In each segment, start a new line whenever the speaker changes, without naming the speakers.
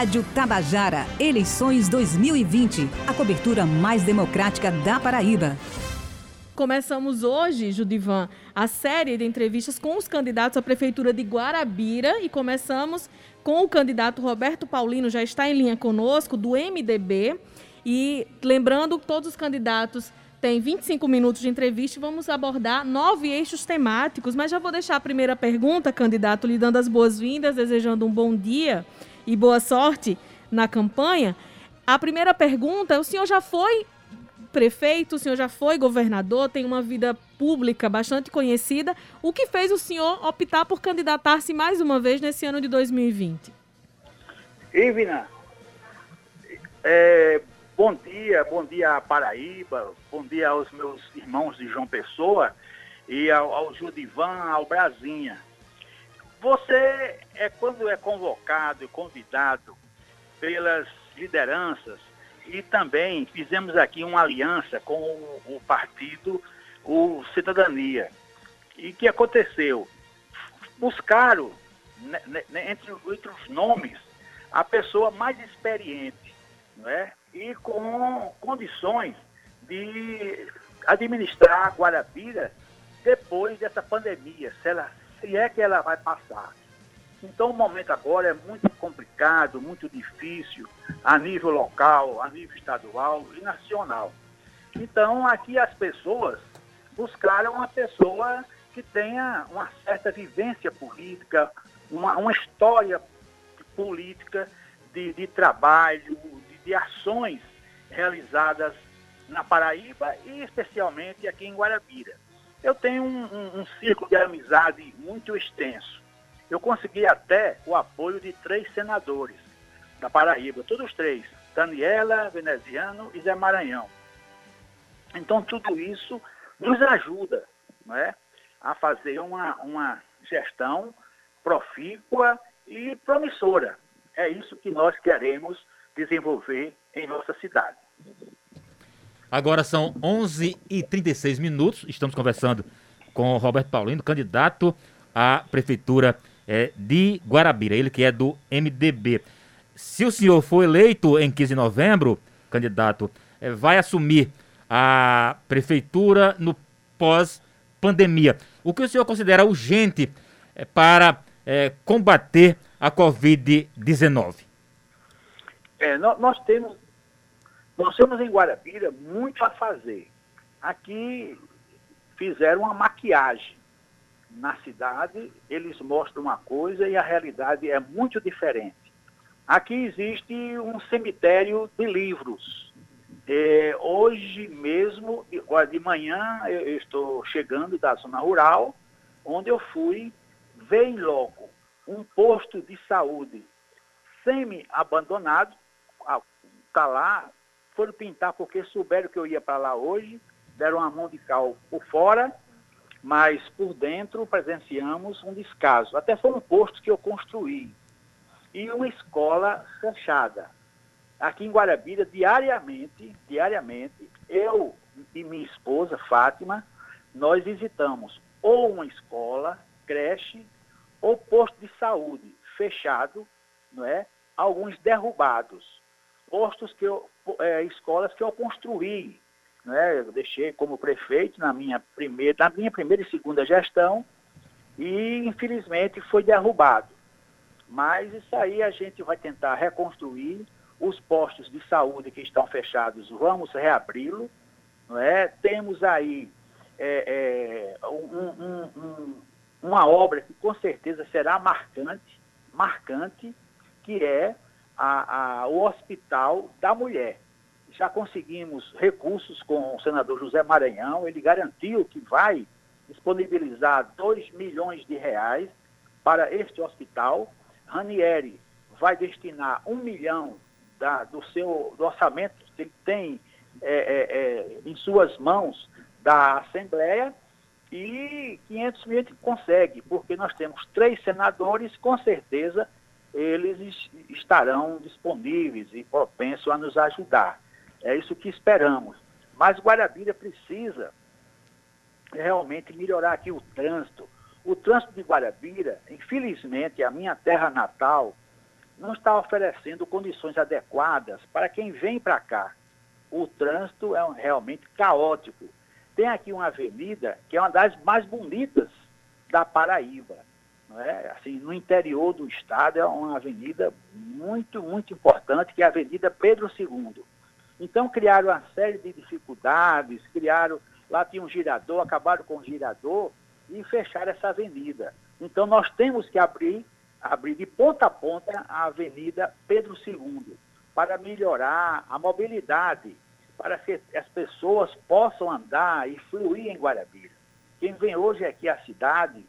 Rádio Tabajara, eleições 2020. A cobertura mais democrática da Paraíba.
Começamos hoje, Judivan, a série de entrevistas com os candidatos à Prefeitura de Guarabira e começamos com o candidato Roberto Paulino, já está em linha conosco, do MDB. E lembrando, todos os candidatos têm 25 minutos de entrevista e vamos abordar nove eixos temáticos. Mas já vou deixar a primeira pergunta, candidato, lhe dando as boas-vindas, desejando um bom dia e boa sorte na campanha. A primeira pergunta: o senhor já foi prefeito, o senhor já foi governador, tem uma vida pública bastante conhecida. O que fez o senhor optar por candidatar-se mais uma vez nesse ano de 2020?
Ivina, é, bom dia, bom dia a Paraíba, bom dia aos meus irmãos de João Pessoa e ao, ao Judivan, ao Brasinha. Você é quando é convocado e convidado pelas lideranças e também fizemos aqui uma aliança com o, o partido o Cidadania. E que aconteceu? Buscaram né, né, entre, entre os nomes a pessoa mais experiente, né? E com condições de administrar Guarabira depois dessa pandemia, se ela se é que ela vai passar. Então o momento agora é muito complicado, muito difícil, a nível local, a nível estadual e nacional. Então aqui as pessoas buscaram uma pessoa que tenha uma certa vivência política, uma, uma história política de, de trabalho, de, de ações realizadas na Paraíba e especialmente aqui em Guarabira. Eu tenho um, um, um círculo de amizade muito extenso. Eu consegui até o apoio de três senadores da Paraíba, todos três, Daniela, Veneziano e Zé Maranhão. Então tudo isso nos ajuda é, a fazer uma, uma gestão profícua e promissora. É isso que nós queremos desenvolver em nossa cidade.
Agora são 11h36 minutos. Estamos conversando com Roberto Paulino, candidato à Prefeitura é, de Guarabira, ele que é do MDB. Se o senhor for eleito em 15 de novembro, candidato, é, vai assumir a Prefeitura no pós-pandemia. O que o senhor considera urgente é, para é, combater a Covid-19?
É, nós temos nós temos em Guarabira muito a fazer. Aqui fizeram uma maquiagem. Na cidade, eles mostram uma coisa e a realidade é muito diferente. Aqui existe um cemitério de livros. É, hoje mesmo, de manhã, eu estou chegando da zona rural, onde eu fui ver em loco um posto de saúde semi-abandonado, está lá foram pintar porque souberam que eu ia para lá hoje, deram uma mão de cal por fora, mas por dentro presenciamos um descaso. Até foi um posto que eu construí. E uma escola fechada. Aqui em Guarabira, diariamente, diariamente, eu e minha esposa, Fátima, nós visitamos ou uma escola, creche, ou posto de saúde fechado, não é? Alguns derrubados postos que eu, é, escolas que eu construí. Né? Eu deixei como prefeito na minha, primeira, na minha primeira e segunda gestão e infelizmente foi derrubado. Mas isso aí a gente vai tentar reconstruir. Os postos de saúde que estão fechados, vamos reabri-lo. É? Temos aí é, é, um, um, um, uma obra que com certeza será marcante, marcante, que é a, a, o Hospital da Mulher. Já conseguimos recursos com o senador José Maranhão, ele garantiu que vai disponibilizar 2 milhões de reais para este hospital. Ranieri vai destinar um milhão da, do seu do orçamento que ele tem é, é, é, em suas mãos da Assembleia e 500 mil a gente consegue, porque nós temos três senadores, com certeza eles estarão disponíveis e propensos a nos ajudar. É isso que esperamos. Mas Guarabira precisa realmente melhorar aqui o trânsito. O trânsito de Guarabira, infelizmente, a minha terra natal, não está oferecendo condições adequadas para quem vem para cá. O trânsito é um, realmente caótico. Tem aqui uma avenida que é uma das mais bonitas da Paraíba. Não é? assim, no interior do estado é uma avenida muito, muito importante, que é a Avenida Pedro II. Então criaram uma série de dificuldades, criaram, lá tinha um girador, acabaram com o girador e fecharam essa avenida. Então nós temos que abrir abrir de ponta a ponta a Avenida Pedro II, para melhorar a mobilidade, para que as pessoas possam andar e fluir em Guarabira. Quem vem hoje aqui à cidade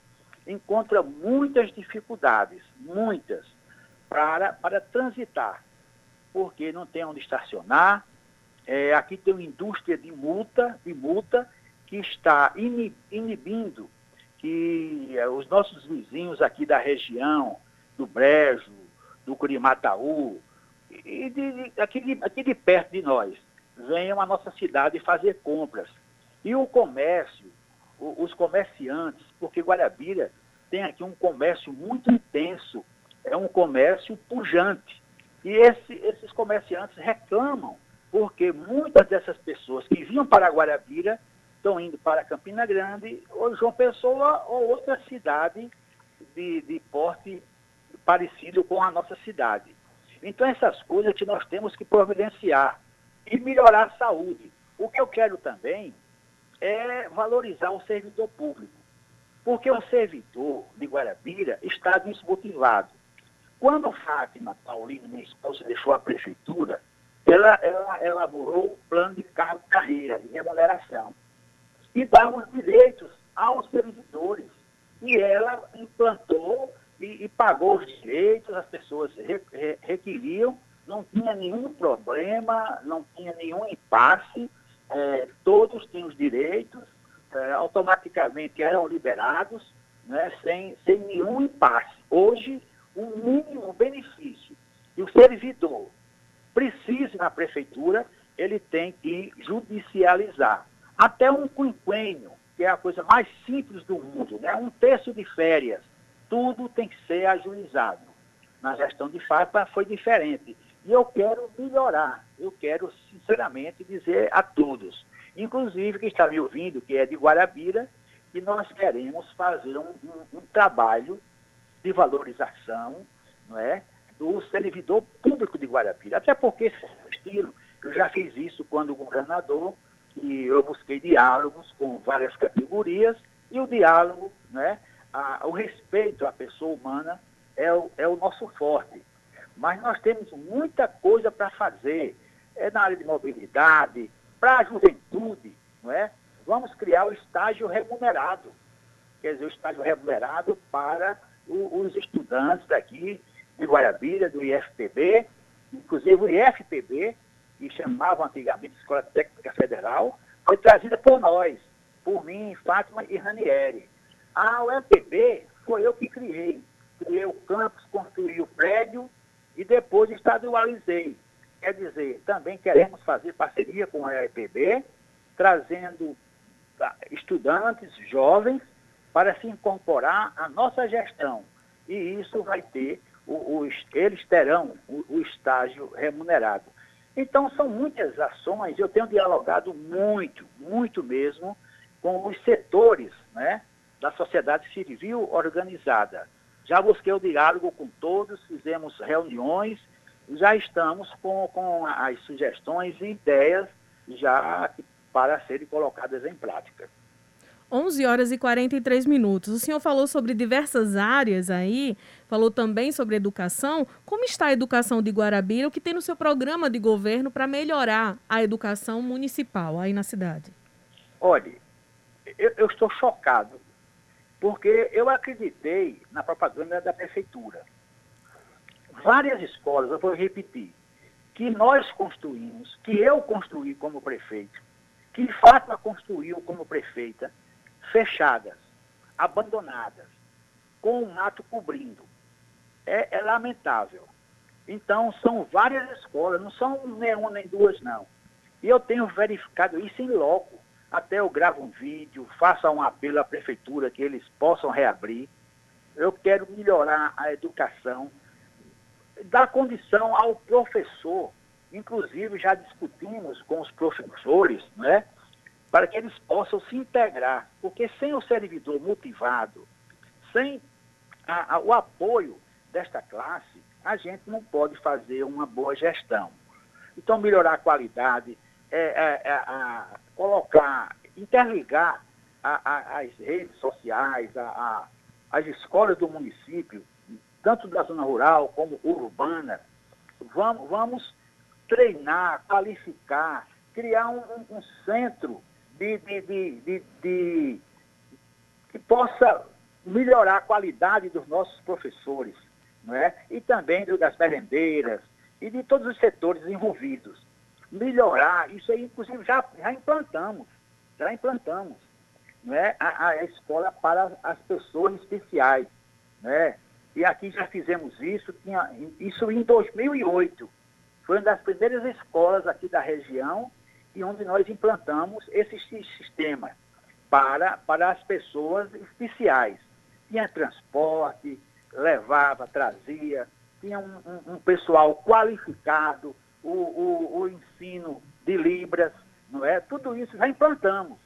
encontra muitas dificuldades, muitas, para, para transitar, porque não tem onde estacionar. É, aqui tem uma indústria de multa, de multa que está inibindo que eh, os nossos vizinhos aqui da região, do Brejo, do Curimataú, e de, de, aqui, de, aqui de perto de nós, venham à nossa cidade fazer compras. E o comércio, os comerciantes, porque Guarabira tem aqui um comércio muito intenso, é um comércio pujante. E esse, esses comerciantes reclamam, porque muitas dessas pessoas que vinham para Guarabira estão indo para Campina Grande, ou João Pessoa, ou outra cidade de, de porte parecido com a nossa cidade. Então, essas coisas que nós temos que providenciar e melhorar a saúde. O que eu quero também é valorizar o servidor público, porque o servidor de Guarabira está desmotivado. Quando Fátima Paulino, minha esposa, deixou a prefeitura, ela, ela elaborou um plano de cargo-carreira, de remuneração e dava os direitos aos servidores. E ela implantou e, e pagou os direitos, as pessoas re, re, requeriam, não tinha nenhum problema, não tinha nenhum impasse, é, todos tinham os direitos, é, automaticamente eram liberados, né, sem, sem nenhum impasse. Hoje, o mínimo benefício que o servidor precise na prefeitura, ele tem que judicializar. Até um quinquênio, que é a coisa mais simples do mundo, né? um terço de férias, tudo tem que ser ajuizado. Na gestão de FAPA foi diferente. E eu quero melhorar, eu quero sinceramente dizer a todos, inclusive que está me ouvindo, que é de Guarabira, que nós queremos fazer um, um, um trabalho de valorização não é, do servidor público de Guarabira. Até porque esse estilo, eu já fiz isso quando o governador que eu busquei diálogos com várias categorias e o diálogo, né, a, o respeito à pessoa humana é o, é o nosso forte. Mas nós temos muita coisa para fazer. É na área de mobilidade, para a juventude, não é? Vamos criar o estágio remunerado. Quer dizer, o estágio remunerado para o, os estudantes daqui de Guarabira, do IFPB, inclusive o IFPB, que chamavam antigamente Escola Técnica Federal, foi trazida por nós, por mim, Fátima e Ranieri. A UEPB foi eu que criei. Criei o campus, construí o prédio e depois estadualizei. Quer dizer, também queremos fazer parceria com a UEPB, trazendo ah, estudantes jovens para se incorporar à nossa gestão. E isso vai ter, eles terão o, o estágio remunerado. Então, são muitas ações, eu tenho dialogado muito, muito mesmo, com os setores né, da sociedade civil organizada. Já busquei o diálogo com todos, fizemos reuniões, já estamos com, com as sugestões e ideias já para serem colocadas em prática.
11 horas e 43 minutos. O senhor falou sobre diversas áreas aí, falou também sobre educação. Como está a educação de Guarabira? O que tem no seu programa de governo para melhorar a educação municipal aí na cidade?
Olha, eu, eu estou chocado, porque eu acreditei na propaganda da prefeitura. Várias escolas, eu vou repetir, que nós construímos, que eu construí como prefeito, que Fátima construiu como prefeita, fechadas, abandonadas, com o mato cobrindo. É, é, lamentável. Então, são várias escolas, não são nem uma nem duas, não. E eu tenho verificado isso em loco. Até eu gravo um vídeo, faço um apelo à prefeitura que eles possam reabrir. Eu quero melhorar a educação. Dar condição ao professor, inclusive já discutimos com os professores, né, para que eles possam se integrar, porque sem o servidor motivado, sem a, a, o apoio desta classe, a gente não pode fazer uma boa gestão. Então, melhorar a qualidade, é, é, é, a, colocar, interligar as redes sociais, as escolas do município, tanto da zona rural como urbana. Vamos, vamos treinar, qualificar, criar um, um, centro de, de, de, de, que possa melhorar a qualidade dos nossos professores, não é? e também das merendeiras e de todos os setores envolvidos. Melhorar, isso aí, inclusive, já, já implantamos, já implantamos não é? a, a escola para as pessoas especiais. Né? E aqui já fizemos isso, tinha, isso em 2008. Foi uma das primeiras escolas aqui da região e onde nós implantamos esse sistema para, para as pessoas especiais. Tinha transporte, levava, trazia, tinha um, um, um pessoal qualificado, o, o, o, ensino de Libras, não é? Tudo isso já implantamos.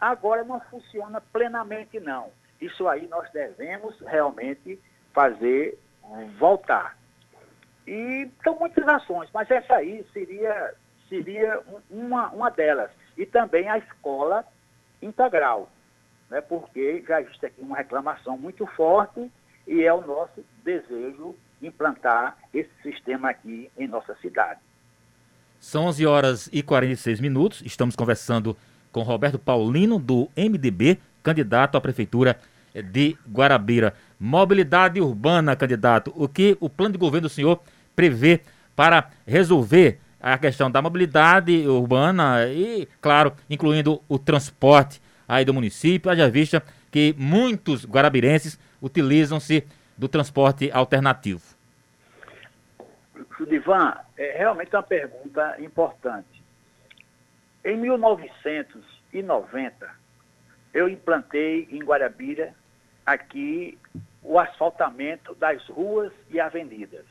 Agora não funciona plenamente, não. Isso aí nós devemos realmente fazer voltar. E são muitas ações, mas essa aí seria, seria uma, uma delas. E também a escola integral, né? porque já existe aqui uma reclamação muito forte e é o nosso desejo implantar esse sistema aqui em nossa cidade.
São 11 horas e 46 minutos, estamos conversando com Roberto Paulino, do MDB, candidato à Prefeitura de Guarabira. Mobilidade urbana, candidato. O que o plano de governo do senhor prevê para resolver a questão da mobilidade urbana e, claro, incluindo o transporte aí do município, haja vista que muitos guarabirenses utilizam-se do transporte alternativo.
Divan, é realmente uma pergunta importante. Em 1990, eu implantei em Guarabira aqui o asfaltamento das ruas e avenidas.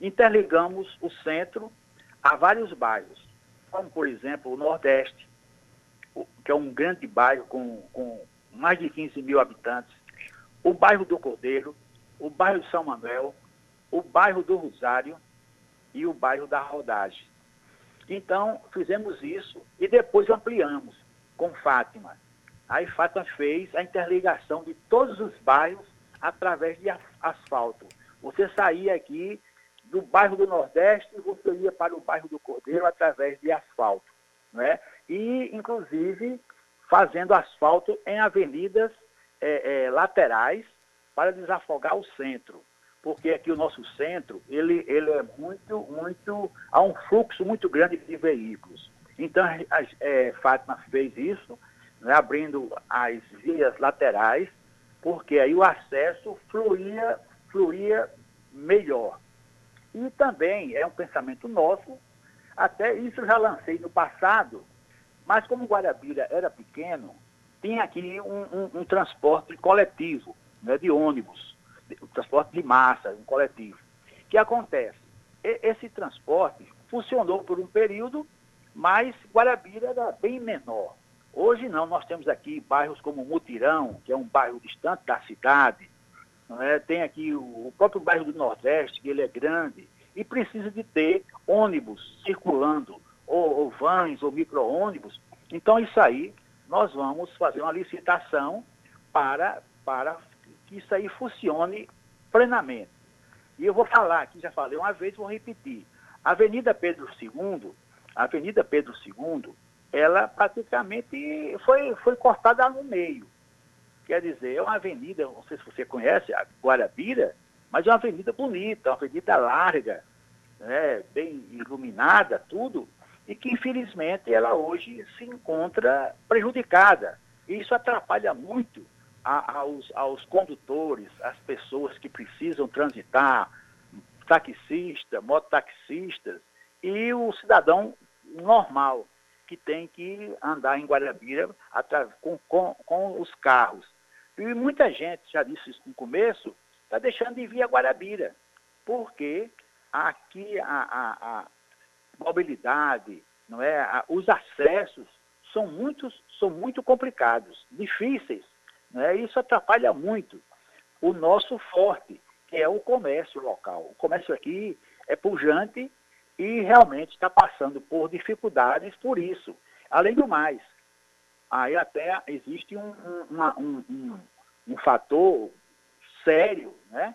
Interligamos o centro a vários bairros, como por exemplo o Nordeste, que é um grande bairro com, com mais de 15 mil habitantes, o bairro do Cordeiro, o bairro São Manuel, o bairro do Rosário e o bairro da Rodagem. Então, fizemos isso e depois ampliamos com Fátima. Aí Fátima fez a interligação de todos os bairros através de asfalto. Você saía aqui do bairro do Nordeste e você ia para o bairro do Cordeiro através de asfalto. Né? E, inclusive, fazendo asfalto em avenidas é, é, laterais para desafogar o centro. Porque aqui o nosso centro, ele, ele é muito, muito, há um fluxo muito grande de veículos. Então, a, a é, Fátima fez isso, né, abrindo as vias laterais, porque aí o acesso fluía, fluía melhor. E também é um pensamento nosso, até isso já lancei no passado, mas como Guarabira era pequeno, tinha aqui um, um, um transporte coletivo, né, de ônibus, o transporte de massa, um coletivo. O que acontece? Esse transporte funcionou por um período, mas Guarabira era bem menor. Hoje não, nós temos aqui bairros como Mutirão, que é um bairro distante da cidade, é? tem aqui o, próprio bairro do Nordeste, que ele é grande, e precisa de ter ônibus circulando, ou, ou vans, ou micro-ônibus. Então, isso aí, nós vamos fazer uma licitação para, para que isso aí funcione plenamente. E eu vou falar aqui, já falei uma vez, vou repetir. Avenida Pedro II, Avenida Pedro II, ela praticamente foi, foi cortada no meio. Quer dizer, é uma avenida, não sei se você conhece, a Guarabira, mas é uma avenida bonita, uma avenida larga, né, bem iluminada, tudo, e que infelizmente ela hoje se encontra prejudicada. E isso atrapalha muito a, aos, aos condutores, às pessoas que precisam transitar, taxistas, mototaxistas, e o cidadão normal que tem que andar em Guarabira com, com, com os carros. E muita gente, já disse isso no começo, está deixando de vir a Guarabira, porque aqui a, a, a mobilidade, não é, a, os acessos são, muitos, são muito complicados, difíceis. Né? Isso atrapalha muito o nosso forte, que é o comércio local. O comércio aqui é pujante e realmente está passando por dificuldades por isso. Além do mais, aí até existe um, um, um, um fator sério, né?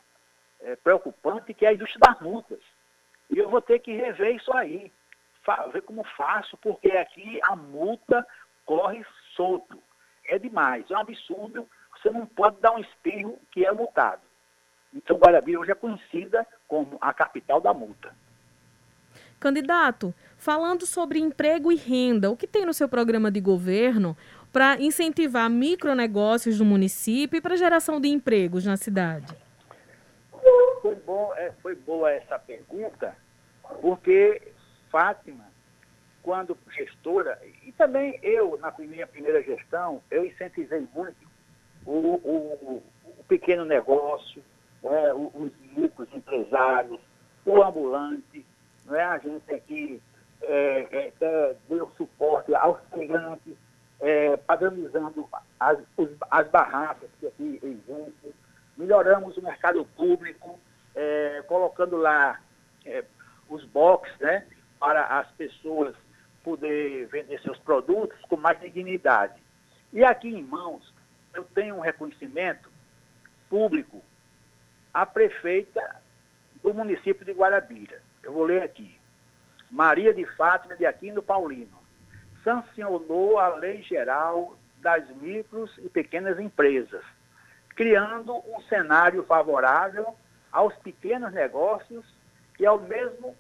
É, preocupante, que é a indústria das multas. E eu vou ter que rever isso aí, ver como faço, porque aqui a multa corre solto. É demais, é um absurdo. Você não pode dar um espirro que é multado. Então, Guarabira hoje é conhecida como a capital da multa.
Candidato, falando sobre emprego e renda, o que tem no seu programa de governo para incentivar micronegócios do município e para geração de empregos na cidade?
Foi, bom, é, foi boa essa pergunta, porque Fátima, quando gestora, e também eu, na minha primeira gestão, eu incentivei muito o, o, o pequeno negócio, é, os ricos empresários, o ambulante, é a gente aqui é, é, deu suporte aos clientes, é, padronizando as, os, as barracas que aqui existem, melhoramos o mercado público, é, colocando lá é, os boxes, né, para as pessoas poder vender seus produtos com mais dignidade. E aqui em mãos, eu tenho um reconhecimento público à prefeita do município de Guarabira. Eu vou ler aqui. Maria de Fátima de Aquino Paulino sancionou a Lei Geral das Micros e Pequenas Empresas, criando um cenário favorável aos pequenos negócios e ao mesmo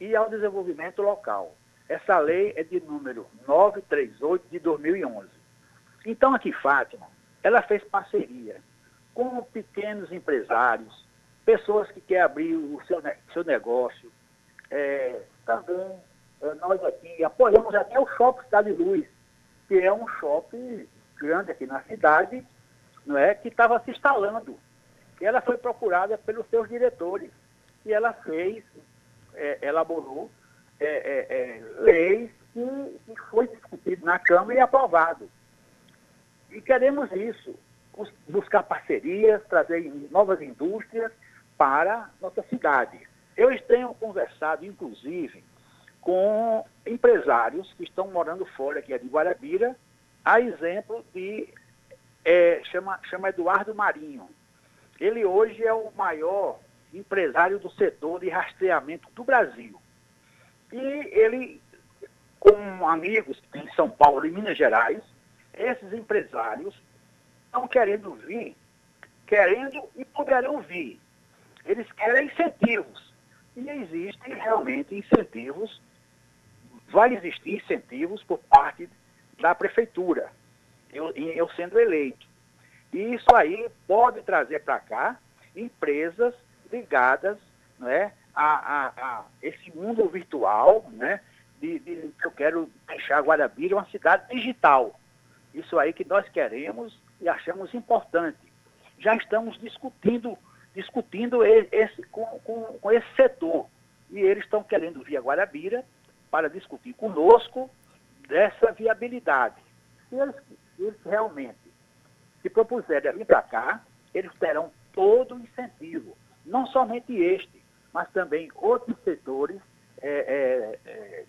e ao desenvolvimento local. Essa lei é de número 938 de 2011. Então aqui Fátima, ela fez parceria com pequenos empresários, pessoas que querem abrir o seu, seu negócio, é, também é, nós aqui apoiamos até o Shopping Cidade Luz, que é um shopping grande aqui na cidade, não é, que estava se instalando. E ela foi procurada pelos seus diretores. E ela fez, é, elaborou é, é, é leis que, que foi discutido na Câmara e aprovado. E queremos isso, buscar parcerias, trazer novas indústrias para nossa cidade. Eu tenho conversado, inclusive, com empresários que estão morando fora aqui de Guarabira, a exemplo de, é, chama, chama Eduardo Marinho. Ele hoje é o maior empresário do setor de rastreamento do Brasil. E ele, com amigos em São Paulo e Minas Gerais, esses empresários estão querendo vir, querendo e poderão vir. Eles querem incentivos. E existem realmente incentivos, vai existir incentivos por parte da prefeitura, eu, eu sendo eleito. E isso aí pode trazer para cá empresas ligadas né, a, a, a, esse mundo virtual, né, de, de, eu quero deixar Guarabira uma cidade digital. Isso aí que nós queremos e achamos importante. Já estamos discutindo discutindo esse, com, com, com esse setor. E eles estão querendo vir a Guarabira para discutir conosco dessa viabilidade. Se eles, eles realmente se propuserem a vir para cá, eles terão todo o incentivo, não somente este, mas também outros setores é, é, é,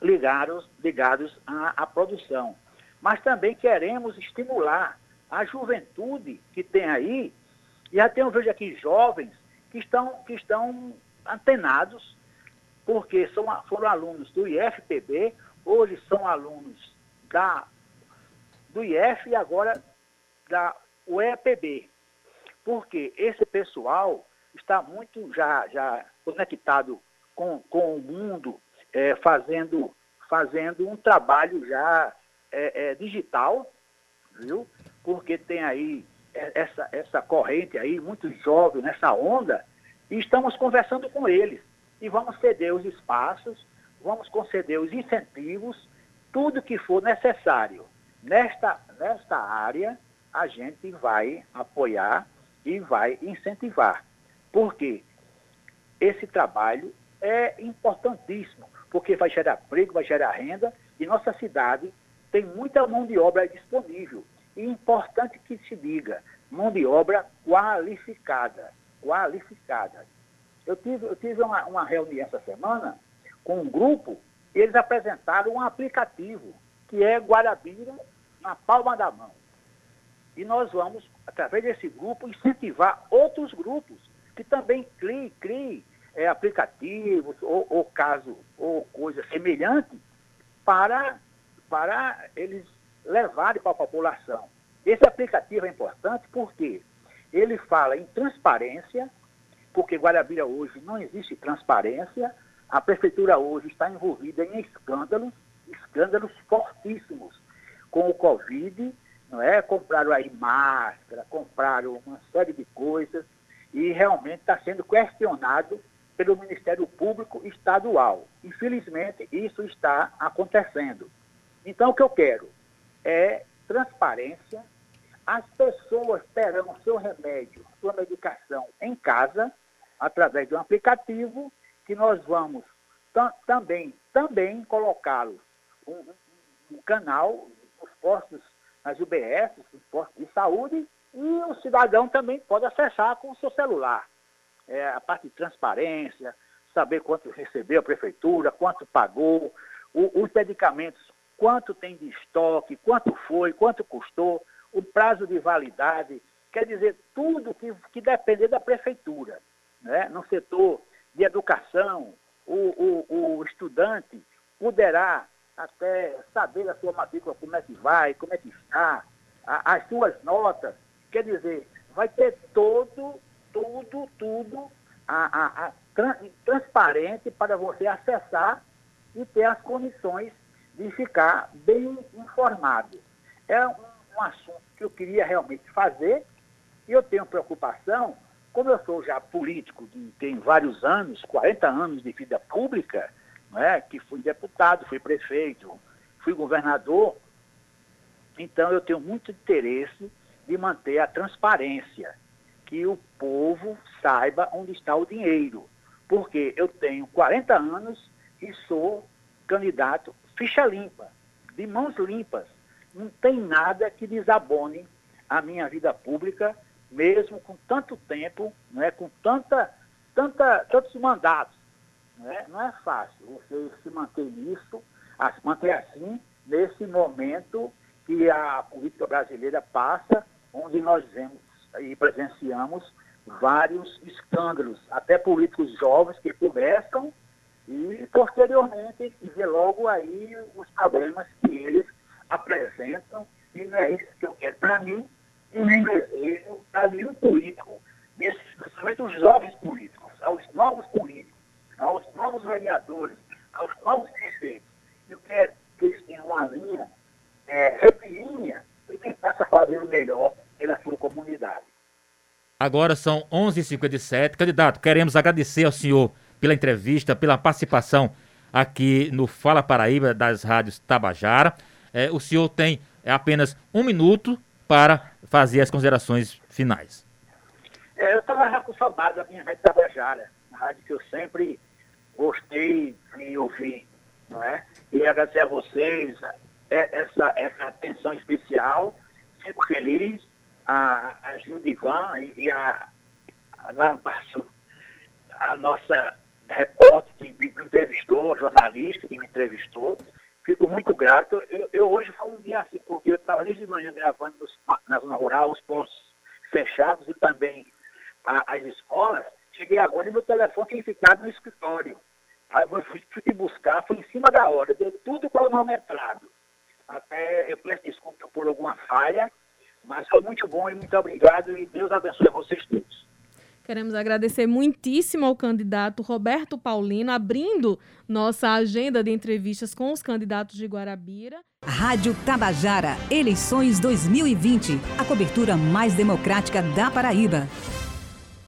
ligados, ligados à, à produção. Mas também queremos estimular a juventude que tem aí e até eu vejo aqui jovens que estão, que estão antenados, porque são, foram alunos do IFPB, hoje são alunos da, do IF e agora da UEPB. Porque esse pessoal está muito já, já conectado com, com o mundo, é, fazendo, fazendo um trabalho já é, é, digital, viu? Porque tem aí essa, essa corrente aí, muito jovem, nessa onda, e estamos conversando com eles. E vamos ceder os espaços, vamos conceder os incentivos, tudo que for necessário. Nesta, nesta área, a gente vai apoiar e vai incentivar. Porque esse trabalho é importantíssimo, porque vai gerar emprego, vai gerar renda, e nossa cidade tem muita mão de obra disponível. E importante que se diga, mão de obra qualificada, qualificada. Eu tive, eu tive uma, uma reunião essa semana com um grupo, e eles apresentaram um aplicativo, que é Guarabira na palma da mão. E nós vamos, através desse grupo, incentivar outros grupos que também criem, criem é, aplicativos ou, ou caso ou coisa semelhante para, para eles levarem para a população. Esse aplicativo é importante porque ele fala em transparência, porque Guarabira hoje não existe transparência, a prefeitura hoje está envolvida em escândalos, escândalos fortíssimos com o Covid, não é? Compraram aí máscara, compraram uma série de coisas e realmente está sendo questionado pelo Ministério Público Estadual. Infelizmente, isso está acontecendo. Então, o que eu quero é transparência. As pessoas terão seu remédio, sua medicação em casa, através de um aplicativo, que nós vamos também, também colocá-los um, um, canal nos postos, nas UBS, nos postos de saúde, e o cidadão também pode acessar com o seu celular. É, a parte de transparência, saber quanto recebeu a prefeitura, quanto pagou, o, os medicamentos, quanto tem de estoque, quanto foi, quanto custou, o prazo de validade, quer dizer, tudo que, que depender da prefeitura. Né? No setor de educação, o, o, o estudante poderá até saber da sua matrícula como é que vai, como é que está, a, as suas notas. Quer dizer, vai ter todo, tudo, tudo a, a, a transparente para você acessar e ter as condições de ficar bem informado. É um, um assunto que eu queria realmente fazer e eu tenho preocupação como eu sou já político, de, tem vários anos, 40 anos de vida pública, não é? que fui deputado, fui prefeito, fui governador, então eu tenho muito interesse de manter a transparência, que o povo saiba onde está o dinheiro. Porque eu tenho 40 anos e sou candidato ficha limpa, de mãos limpas. Não tem nada que desabone a minha vida pública mesmo com tanto tempo, não é, com tanta, tanta, tantos mandatos. Não é, não é fácil você se manter nisso, se manter assim, nesse momento que a política brasileira passa, onde nós vemos e presenciamos vários escândalos, até políticos jovens que começam e posteriormente vê logo aí os problemas que eles apresentam, e não é isso que eu quero. Para mim, e nem desejo a nenhum político, principalmente os jovens políticos, aos novos políticos, aos novos vereadores, aos novos prefeitos. Eu quero que eles tenham uma linha é, retilínea e que possa fazer o melhor pela sua comunidade.
Agora são 11h57. Candidato, queremos agradecer ao senhor pela entrevista, pela participação aqui no Fala Paraíba das rádios Tabajara. É, o senhor tem apenas um minuto para fazer as considerações finais.
É, eu estava já com saudade da minha rádio Tabajara, uma rádio que eu sempre gostei de ouvir, não é? E agradecer a vocês é, essa, essa atenção especial, fico feliz, a, a Judivan e a, a, a nossa repórter que me entrevistou, jornalista que me entrevistou, fico muito grato. Eu, eu hoje falo um dia assim, porque eu estava desde de manhã gravando nos, na zona rural, os postos fechados e também a, as escolas. Cheguei agora e meu telefone tem ficado no escritório. Aí eu fui, fui buscar, foi em cima da hora, deu tudo cronometrado. Até eu peço desculpa por alguma falha, mas foi muito bom e muito obrigado e Deus abençoe vocês todos.
Queremos agradecer muitíssimo ao candidato Roberto Paulino, abrindo nossa agenda de entrevistas com os candidatos de Guarabira.
Rádio Tabajara, eleições 2020, a cobertura mais democrática da Paraíba.